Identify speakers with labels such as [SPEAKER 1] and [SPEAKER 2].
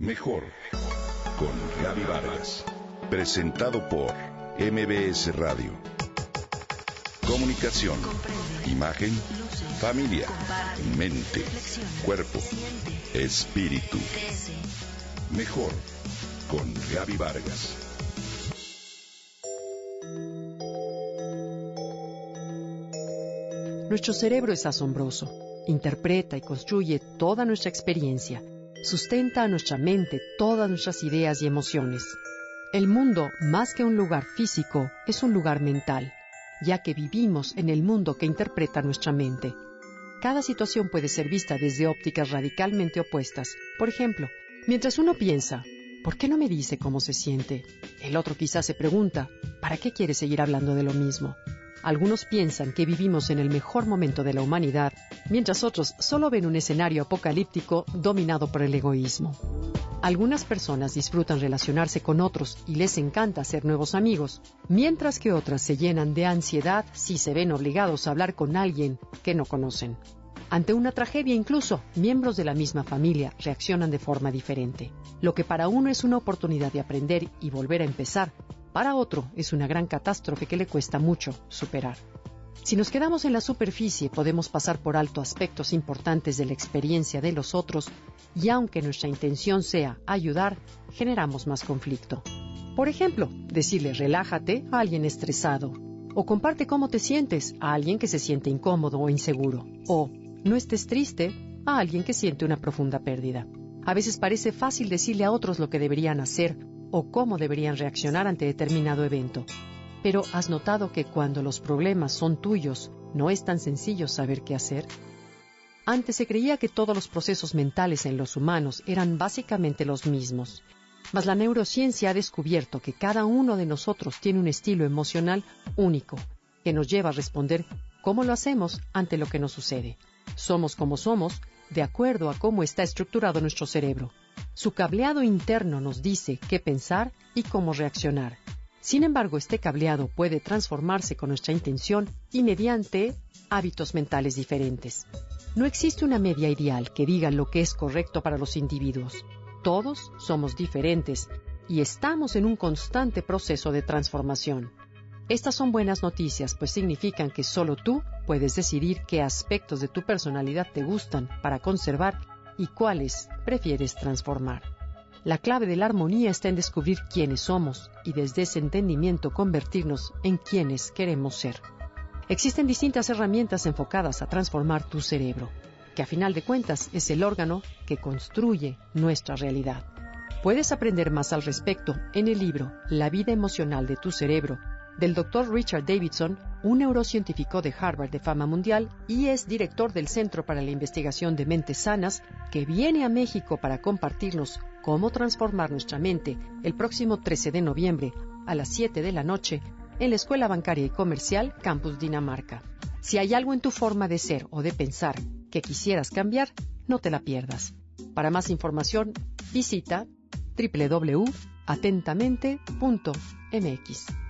[SPEAKER 1] Mejor con Gaby Vargas. Presentado por MBS Radio. Comunicación, imagen, familia, mente, cuerpo, espíritu. Mejor con Gaby Vargas.
[SPEAKER 2] Nuestro cerebro es asombroso. Interpreta y construye toda nuestra experiencia sustenta a nuestra mente todas nuestras ideas y emociones. El mundo, más que un lugar físico, es un lugar mental, ya que vivimos en el mundo que interpreta nuestra mente. Cada situación puede ser vista desde ópticas radicalmente opuestas. Por ejemplo, mientras uno piensa, ¿por qué no me dice cómo se siente? El otro quizás se pregunta, ¿para qué quiere seguir hablando de lo mismo? Algunos piensan que vivimos en el mejor momento de la humanidad, mientras otros solo ven un escenario apocalíptico dominado por el egoísmo. Algunas personas disfrutan relacionarse con otros y les encanta hacer nuevos amigos, mientras que otras se llenan de ansiedad si se ven obligados a hablar con alguien que no conocen. Ante una tragedia incluso, miembros de la misma familia reaccionan de forma diferente. Lo que para uno es una oportunidad de aprender y volver a empezar, para otro es una gran catástrofe que le cuesta mucho superar. Si nos quedamos en la superficie podemos pasar por alto aspectos importantes de la experiencia de los otros y aunque nuestra intención sea ayudar, generamos más conflicto. Por ejemplo, decirle relájate a alguien estresado o comparte cómo te sientes a alguien que se siente incómodo o inseguro o no estés triste a alguien que siente una profunda pérdida. A veces parece fácil decirle a otros lo que deberían hacer o cómo deberían reaccionar ante determinado evento. Pero ¿has notado que cuando los problemas son tuyos, no es tan sencillo saber qué hacer? Antes se creía que todos los procesos mentales en los humanos eran básicamente los mismos, mas la neurociencia ha descubierto que cada uno de nosotros tiene un estilo emocional único, que nos lleva a responder cómo lo hacemos ante lo que nos sucede. Somos como somos de acuerdo a cómo está estructurado nuestro cerebro. Su cableado interno nos dice qué pensar y cómo reaccionar. Sin embargo, este cableado puede transformarse con nuestra intención y mediante hábitos mentales diferentes. No existe una media ideal que diga lo que es correcto para los individuos. Todos somos diferentes y estamos en un constante proceso de transformación. Estas son buenas noticias, pues significan que solo tú puedes decidir qué aspectos de tu personalidad te gustan para conservar y cuáles prefieres transformar. La clave de la armonía está en descubrir quiénes somos y desde ese entendimiento convertirnos en quienes queremos ser. Existen distintas herramientas enfocadas a transformar tu cerebro, que a final de cuentas es el órgano que construye nuestra realidad. Puedes aprender más al respecto en el libro La vida emocional de tu cerebro del Dr. Richard Davidson, un neurocientífico de Harvard de fama mundial y es director del Centro para la Investigación de Mentes Sanas, que viene a México para compartirnos cómo transformar nuestra mente el próximo 13 de noviembre a las 7 de la noche en la Escuela Bancaria y Comercial Campus Dinamarca. Si hay algo en tu forma de ser o de pensar que quisieras cambiar, no te la pierdas. Para más información, visita www.atentamente.mx.